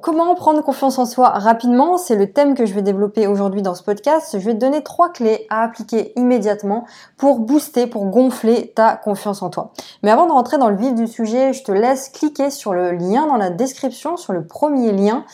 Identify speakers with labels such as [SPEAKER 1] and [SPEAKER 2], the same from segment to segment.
[SPEAKER 1] Comment prendre confiance en soi rapidement? C'est le thème que je vais développer aujourd'hui dans ce podcast. Je vais te donner trois clés à appliquer immédiatement pour booster, pour gonfler ta confiance en toi. Mais avant de rentrer dans le vif du sujet, je te laisse cliquer sur le lien dans la description, sur le premier lien,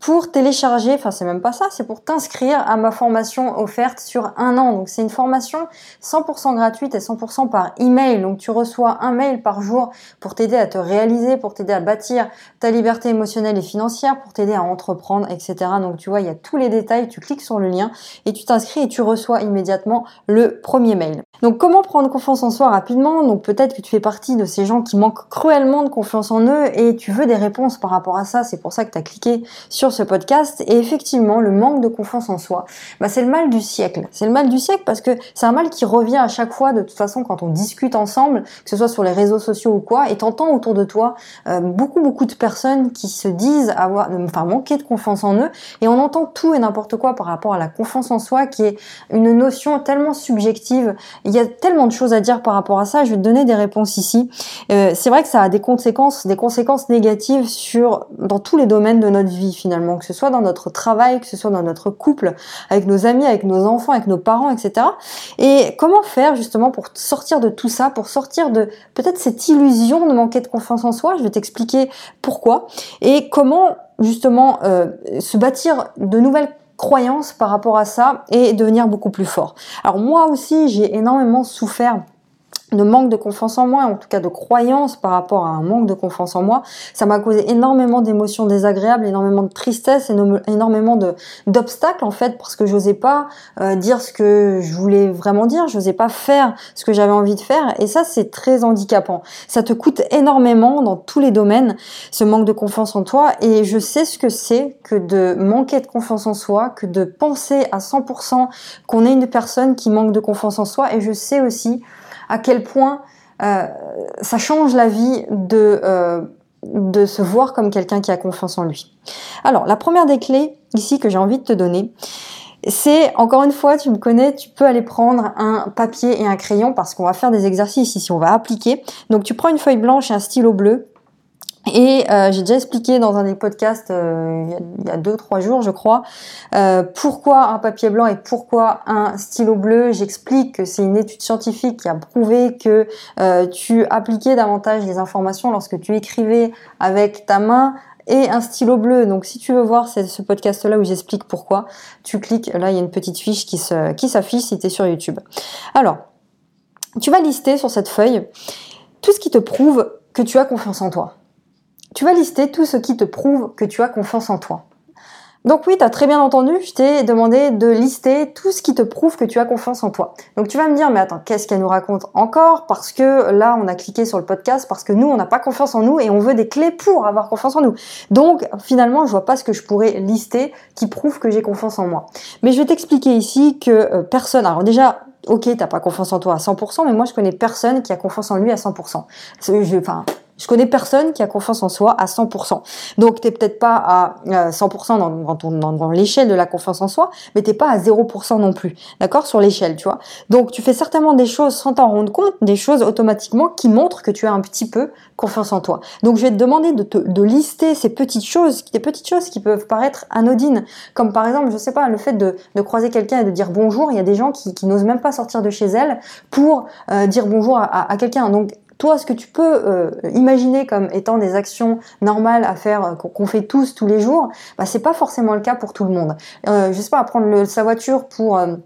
[SPEAKER 1] pour télécharger, enfin c'est même pas ça, c'est pour t'inscrire à ma formation offerte sur un an. Donc c'est une formation 100% gratuite et 100% par email. Donc tu reçois un mail par jour pour t'aider à te réaliser, pour t'aider à bâtir ta liberté émotionnelle et financière, pour t'aider à entreprendre, etc. Donc tu vois, il y a tous les détails, tu cliques sur le lien et tu t'inscris et tu reçois immédiatement le premier mail. Donc comment prendre confiance en soi rapidement? Donc peut-être que tu fais partie de ces gens qui manquent cruellement de confiance en eux et tu veux des réponses par rapport à ça. C'est pour ça que tu as cliqué sur ce podcast. Et effectivement, le manque de confiance en soi, bah, c'est le mal du siècle. C'est le mal du siècle parce que c'est un mal qui revient à chaque fois, de toute façon, quand on discute ensemble, que ce soit sur les réseaux sociaux ou quoi, et t'entends autour de toi euh, beaucoup, beaucoup de personnes qui se disent avoir, enfin, manquer de confiance en eux, et on entend tout et n'importe quoi par rapport à la confiance en soi, qui est une notion tellement subjective. Il y a tellement de choses à dire par rapport à ça. Je vais te donner des réponses ici. Euh, c'est vrai que ça a des conséquences, des conséquences négatives sur dans tous les domaines de notre vie finalement que ce soit dans notre travail, que ce soit dans notre couple, avec nos amis, avec nos enfants, avec nos parents, etc. Et comment faire justement pour sortir de tout ça, pour sortir de peut-être cette illusion de manquer de confiance en soi? Je vais t'expliquer pourquoi et comment justement euh, se bâtir de nouvelles croyances par rapport à ça et devenir beaucoup plus fort. Alors moi aussi, j'ai énormément souffert de manque de confiance en moi, en tout cas de croyance par rapport à un manque de confiance en moi, ça m'a causé énormément d'émotions désagréables, énormément de tristesse, énormément d'obstacles en fait, parce que j'osais pas euh, dire ce que je voulais vraiment dire, j'osais pas faire ce que j'avais envie de faire, et ça c'est très handicapant. Ça te coûte énormément dans tous les domaines, ce manque de confiance en toi, et je sais ce que c'est que de manquer de confiance en soi, que de penser à 100% qu'on est une personne qui manque de confiance en soi, et je sais aussi à quel point euh, ça change la vie de, euh, de se voir comme quelqu'un qui a confiance en lui. Alors, la première des clés ici que j'ai envie de te donner, c'est, encore une fois, tu me connais, tu peux aller prendre un papier et un crayon parce qu'on va faire des exercices ici, on va appliquer. Donc tu prends une feuille blanche et un stylo bleu et euh, j'ai déjà expliqué dans un des podcasts euh, il y a deux trois jours, je crois, euh, pourquoi un papier blanc et pourquoi un stylo bleu. J'explique que c'est une étude scientifique qui a prouvé que tu appliquais davantage les informations lorsque tu écrivais avec ta main et un stylo bleu. Donc si tu veux voir ce podcast-là où j'explique pourquoi, tu cliques, là il y a une petite fiche qui s'affiche si tu es sur YouTube. Alors, tu vas lister sur cette feuille tout ce qui te prouve que tu as confiance en toi tu vas lister tout ce qui te prouve que tu as confiance en toi. Donc oui, tu as très bien entendu, je t'ai demandé de lister tout ce qui te prouve que tu as confiance en toi. Donc tu vas me dire, mais attends, qu'est-ce qu'elle nous raconte encore? Parce que là, on a cliqué sur le podcast, parce que nous, on n'a pas confiance en nous et on veut des clés pour avoir confiance en nous. Donc finalement, je vois pas ce que je pourrais lister qui prouve que j'ai confiance en moi. Mais je vais t'expliquer ici que euh, personne... Alors déjà, ok, t'as pas confiance en toi à 100%, mais moi je connais personne qui a confiance en lui à 100%. Je, enfin, je connais personne qui a confiance en soi à 100%. Donc t'es peut-être pas à 100% euh, dans, l'échelle de la confiance en soi, mais t'es pas à 0% non plus, d'accord, sur l'échelle, tu vois? Donc tu fais certainement des choses sans t'en rendre compte, des choses automatiquement qui montrent que tu as un petit peu confiance en toi. Donc je vais te demander de, te, de lister ces petites choses, des petites choses qui peuvent paraître anodines, comme par exemple, je sais pas, le fait de, croiser quelqu'un et de dire bonjour. Il y a des gens qui, n'osent même pas sortir de chez elles pour euh, dire bonjour à, à, à quelqu'un. Donc toi, ce que tu peux euh, imaginer comme étant des actions normales à faire, euh, qu'on fait tous tous les jours, bah, c'est pas forcément le cas pour tout le monde. Euh, je sais pas, prendre sa voiture pour euh,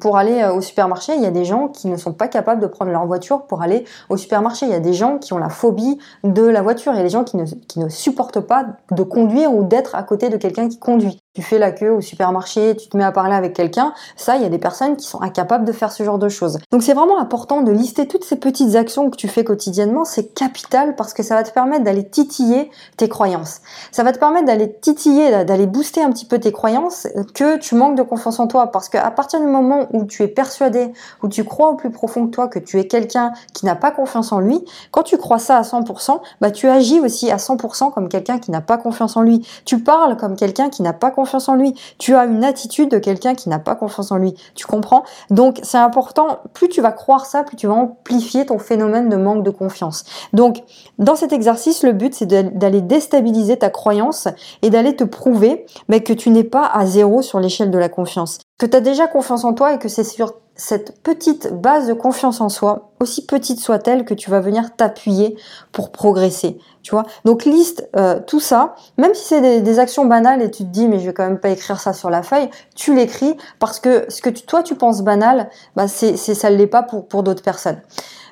[SPEAKER 1] pour aller au supermarché, il y a des gens qui ne sont pas capables de prendre leur voiture pour aller au supermarché. Il y a des gens qui ont la phobie de la voiture. Il y a des gens qui ne, qui ne supportent pas de conduire ou d'être à côté de quelqu'un qui conduit tu fais la queue au supermarché, tu te mets à parler avec quelqu'un, ça, il y a des personnes qui sont incapables de faire ce genre de choses. Donc c'est vraiment important de lister toutes ces petites actions que tu fais quotidiennement, c'est capital parce que ça va te permettre d'aller titiller tes croyances. Ça va te permettre d'aller titiller, d'aller booster un petit peu tes croyances que tu manques de confiance en toi parce qu'à partir du moment où tu es persuadé, où tu crois au plus profond de toi que tu es quelqu'un qui n'a pas confiance en lui, quand tu crois ça à 100%, bah tu agis aussi à 100% comme quelqu'un qui n'a pas confiance en lui. Tu parles comme quelqu'un qui n'a pas confiance en lui. Tu as une attitude de quelqu'un qui n'a pas confiance en lui. Tu comprends? Donc c'est important, plus tu vas croire ça, plus tu vas amplifier ton phénomène de manque de confiance. Donc dans cet exercice, le but c'est d'aller déstabiliser ta croyance et d'aller te prouver mais que tu n'es pas à zéro sur l'échelle de la confiance. Que tu as déjà confiance en toi et que c'est sur cette petite base de confiance en soi, aussi petite soit-elle, que tu vas venir t'appuyer pour progresser. Tu vois Donc liste euh, tout ça, même si c'est des, actions banales et tu te dis mais je vais quand même pas écrire ça sur la feuille, tu l'écris parce que ce que toi tu penses banal, bah c'est ça l'est pas pour d'autres personnes.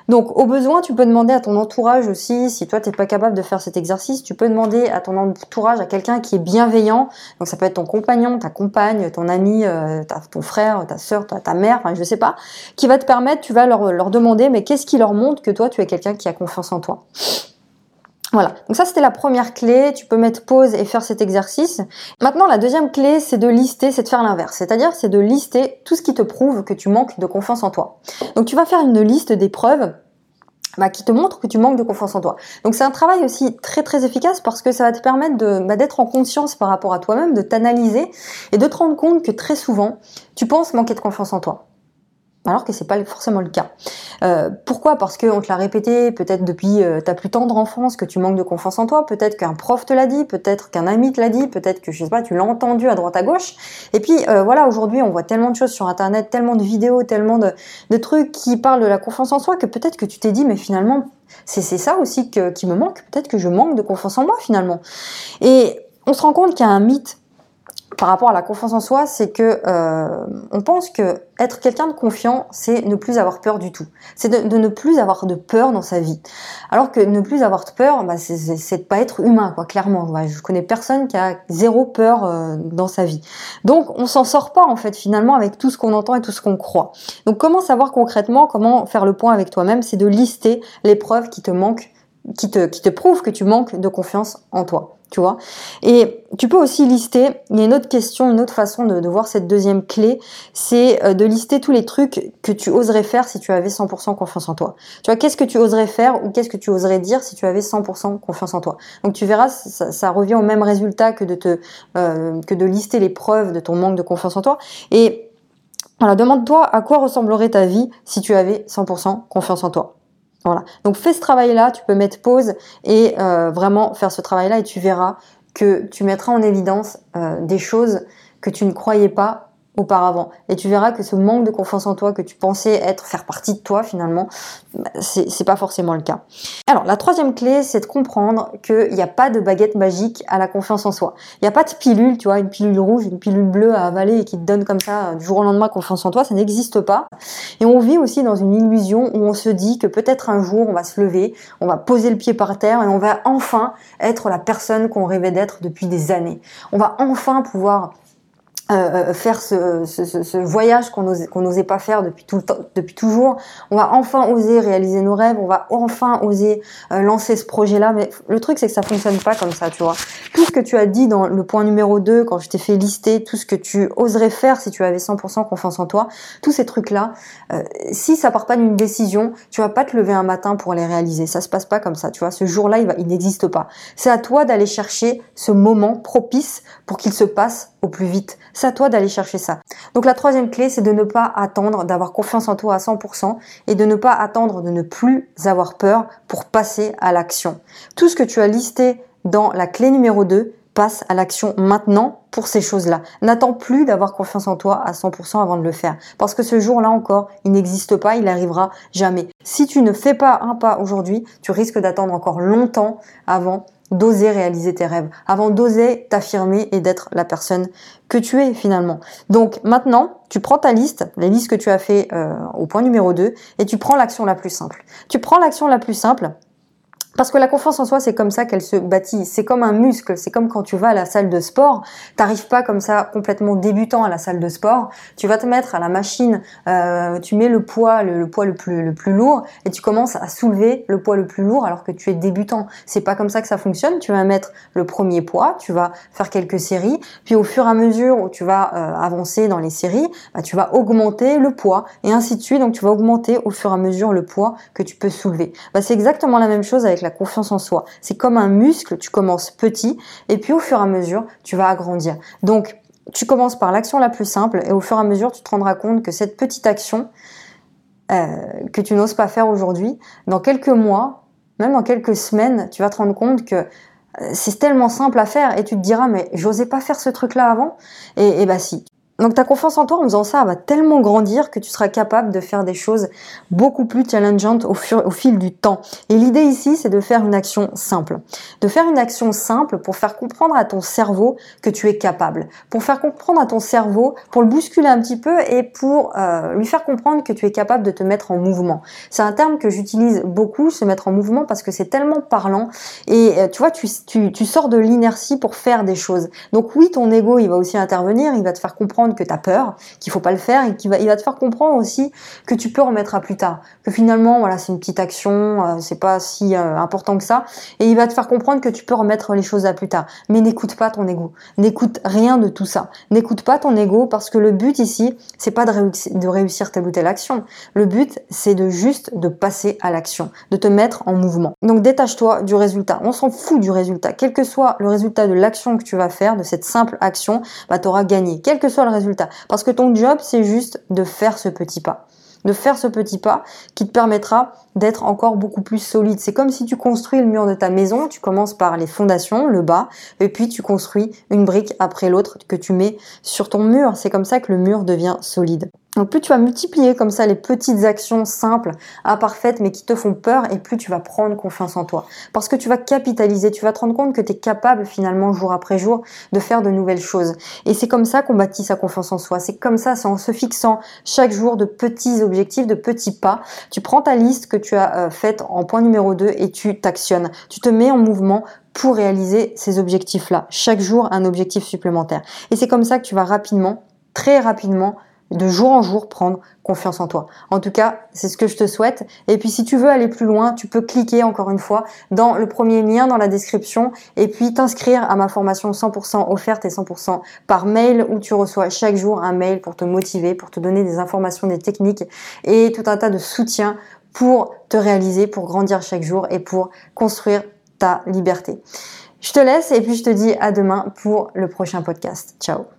[SPEAKER 1] Donc, au besoin, tu peux demander à ton entourage aussi, si toi, tu n'es pas capable de faire cet exercice, tu peux demander à ton entourage, à quelqu'un qui est bienveillant. Donc, ça peut être ton compagnon, ta compagne, ton ami, euh, ton frère, ta soeur, ta, mère, enfin, je sais pas, qui va te permettre, tu vas leur, leur demander, mais qu'est-ce qui leur montre que toi, tu es quelqu'un qui a confiance en toi? Voilà, donc ça c'était la première clé, tu peux mettre pause et faire cet exercice. Maintenant la deuxième clé c'est de lister, c'est de faire l'inverse, c'est-à-dire c'est de lister tout ce qui te prouve que tu manques de confiance en toi. Donc tu vas faire une liste des preuves bah, qui te montrent que tu manques de confiance en toi. Donc c'est un travail aussi très très efficace parce que ça va te permettre bah, d'être en conscience par rapport à toi-même, de t'analyser et de te rendre compte que très souvent tu penses manquer de confiance en toi alors que c'est pas forcément le cas. Euh, pourquoi? Parce qu'on te l'a répété peut-être depuis euh, ta plus tendre enfance que tu manques de confiance en toi, peut-être qu'un prof te l'a dit, peut-être qu'un ami te l'a dit, peut-être que je sais pas, tu l'as entendu à droite à gauche. Et puis euh, voilà, aujourd'hui on voit tellement de choses sur internet, tellement de vidéos, tellement de, de trucs qui parlent de la confiance en soi que peut-être que tu t'es dit mais finalement c'est ça aussi qui me manque, peut-être que je manque de confiance en moi finalement. Et on se rend compte qu'il y a un mythe par rapport à la confiance en soi, c'est que euh, on pense que être quelqu'un de confiant, c'est ne plus avoir peur du tout. C'est de, ne plus avoir de peur dans sa vie. Alors que ne plus avoir de peur, bah, c'est de pas être humain, quoi. Clairement, je connais personne qui a zéro peur euh, dans sa vie. Donc, on s'en sort pas en fait finalement avec tout ce qu'on entend et tout ce qu'on croit. Donc, comment savoir concrètement, comment faire le point avec toi-même, c'est de lister les preuves qui te manquent, qui te qui te prouvent que tu manques de confiance en toi Et tu peux aussi lister, il y a une autre question, une autre façon de, voir cette deuxième clé, c'est euh, de lister tous les trucs que tu oserais faire si tu avais 100% confiance en toi. Tu vois, qu'est-ce que tu oserais faire ou qu'est-ce que tu oserais dire si tu avais 100% confiance en toi? Donc tu verras, ça, revient au même résultat que de te, euh, que de lister les preuves de ton manque de confiance en toi. Et voilà, demande-toi à quoi ressemblerait ta vie si tu avais 100% confiance en toi. Voilà. Donc fais ce travail-là, tu peux mettre pause et euh, vraiment faire ce travail-là et tu verras que tu mettras en évidence euh, des choses que tu ne croyais pas auparavant. Et tu verras que ce manque de confiance en toi que tu pensais être faire partie de toi finalement, c'est pas forcément le cas. Alors la troisième clé, c'est de comprendre qu'il n'y a pas de baguette magique à la confiance en soi. Il n'y a pas de pilule, tu vois, une pilule rouge, une pilule bleue à avaler et qui te donne comme ça euh, du jour au lendemain confiance en toi, ça n'existe pas. Et on vit aussi dans une illusion où on se dit que peut-être un jour on va se lever, on va poser le pied par terre et on va enfin être la personne qu'on rêvait d'être depuis des années. On va enfin pouvoir euh, euh, faire ce, ce, ce, voyage qu'on n'osait pas faire depuis tout le temps, depuis toujours. On va enfin oser réaliser nos rêves, on va enfin oser euh, lancer ce projet-là. Mais le truc, c'est que ça fonctionne pas comme ça, tu vois. Tout ce que tu as dit dans le point numéro 2, quand je t'ai fait lister tout ce que tu oserais faire si tu avais 100% confiance en toi, tous ces trucs-là, euh, si ça part pas d'une décision, tu vas pas te lever un matin pour les réaliser. Ça se passe pas comme ça, tu vois. Ce jour-là, il, il n'existe pas. C'est à toi d'aller chercher ce moment propice pour qu'il se passe au plus vite. C'est à toi d'aller chercher ça. Donc la troisième clé, c'est de ne pas attendre d'avoir confiance en toi à 100% et de ne pas attendre de ne plus avoir peur pour passer à l'action. Tout ce que tu as listé dans la clé numéro 2 passe à l'action maintenant pour ces choses-là. N'attends plus d'avoir confiance en toi à 100% avant de le faire. Parce que ce jour-là encore, il n'existe pas, il n'arrivera jamais. Si tu ne fais pas un pas aujourd'hui, tu risques d'attendre encore longtemps avant d'oser réaliser tes rêves, avant d'oser t'affirmer et d'être la personne que tu es finalement. Donc maintenant, tu prends ta liste, les listes que tu as fait euh, au point numéro 2, et tu prends l'action la plus simple. Tu prends l'action la plus simple, parce que la confiance en soi, c'est comme ça qu'elle se bâtit. C'est comme un muscle. C'est comme quand tu vas à la salle de sport. T'arrives pas comme ça complètement débutant à la salle de sport. Tu vas te mettre à la machine. Euh, tu mets le poids, le, poids le plus le plus lourd, et tu commences à soulever le poids le plus lourd alors que tu es débutant. C'est pas comme ça que ça fonctionne. Tu vas mettre le premier poids. Tu vas faire quelques séries. Puis au fur et à mesure où tu vas euh, avancer dans les séries, bah, tu vas augmenter le poids et ainsi de suite. Donc tu vas augmenter au fur et à mesure le poids que tu peux soulever. Bah, c'est exactement la même chose avec confiance en soi. C'est comme un muscle, tu commences petit et puis au fur et à mesure, tu vas agrandir. Donc, tu commences par l'action la plus simple et au fur et à mesure, tu te rendras compte que cette petite action euh, que tu n'oses pas faire aujourd'hui, dans quelques mois, même dans quelques semaines, tu vas te rendre compte que euh, c'est tellement simple à faire et tu te diras mais j'osais pas faire ce truc là avant et, et bah si donc ta confiance en toi en faisant ça va tellement grandir que tu seras capable de faire des choses beaucoup plus challengeantes au, au fil du temps. Et l'idée ici, c'est de faire une action simple. De faire une action simple pour faire comprendre à ton cerveau que tu es capable. Pour faire comprendre à ton cerveau, pour le bousculer un petit peu et pour euh, lui faire comprendre que tu es capable de te mettre en mouvement. C'est un terme que j'utilise beaucoup, se mettre en mouvement, parce que c'est tellement parlant. Et euh, tu vois, tu, tu, tu sors de l'inertie pour faire des choses. Donc oui, ton ego, il va aussi intervenir, il va te faire comprendre que tu as peur, qu'il faut pas le faire et qu'il va, il va te faire comprendre aussi que tu peux remettre à plus tard, que finalement voilà c'est une petite action, euh, c'est pas si euh, important que ça, et il va te faire comprendre que tu peux remettre les choses à plus tard. Mais n'écoute pas ton ego, n'écoute rien de tout ça, n'écoute pas ton ego parce que le but ici c'est pas de, réussir, telle ou telle action, le but c'est de juste de passer à l'action, de te mettre en mouvement. Donc détache-toi du résultat, on s'en fout du résultat, quel que soit le résultat de l'action que tu vas faire, de cette simple action, bah tu auras gagné, quel que soit le Parce que ton job, c'est juste de faire ce petit pas. De faire ce petit pas qui te permettra d'être encore beaucoup plus solide. C'est comme si tu construis le mur de ta maison, tu commences par les fondations, le bas, et puis tu construis une brique après l'autre que tu mets sur ton mur. C'est comme ça que le mur devient solide. Donc plus tu vas multiplier comme ça les petites actions simples, imparfaites, mais qui te font peur, et plus tu vas prendre confiance en toi. Parce que tu vas capitaliser, tu vas te rendre compte que tu es capable finalement jour après jour de faire de nouvelles choses. Et c'est comme ça qu'on bâtit sa confiance en soi. C'est comme ça, c'est en se fixant chaque jour de petits objectifs, de petits pas. Tu prends ta liste que tu as euh, faite en point numéro 2 et tu t'actionnes. Tu te mets en mouvement pour réaliser ces objectifs-là. Chaque jour, un objectif supplémentaire. Et c'est comme ça que tu vas rapidement, très rapidement, de jour en jour prendre confiance en toi. En tout cas, c'est ce que je te souhaite. Et puis si tu veux aller plus loin, tu peux cliquer encore une fois dans le premier lien dans la description et puis t'inscrire à ma formation 100% offerte et 100% par mail où tu reçois chaque jour un mail pour te motiver, pour te donner des informations, des techniques et tout un tas de soutien pour te réaliser, pour grandir chaque jour et pour construire ta liberté. Je te laisse et puis je te dis à demain pour le prochain podcast. Ciao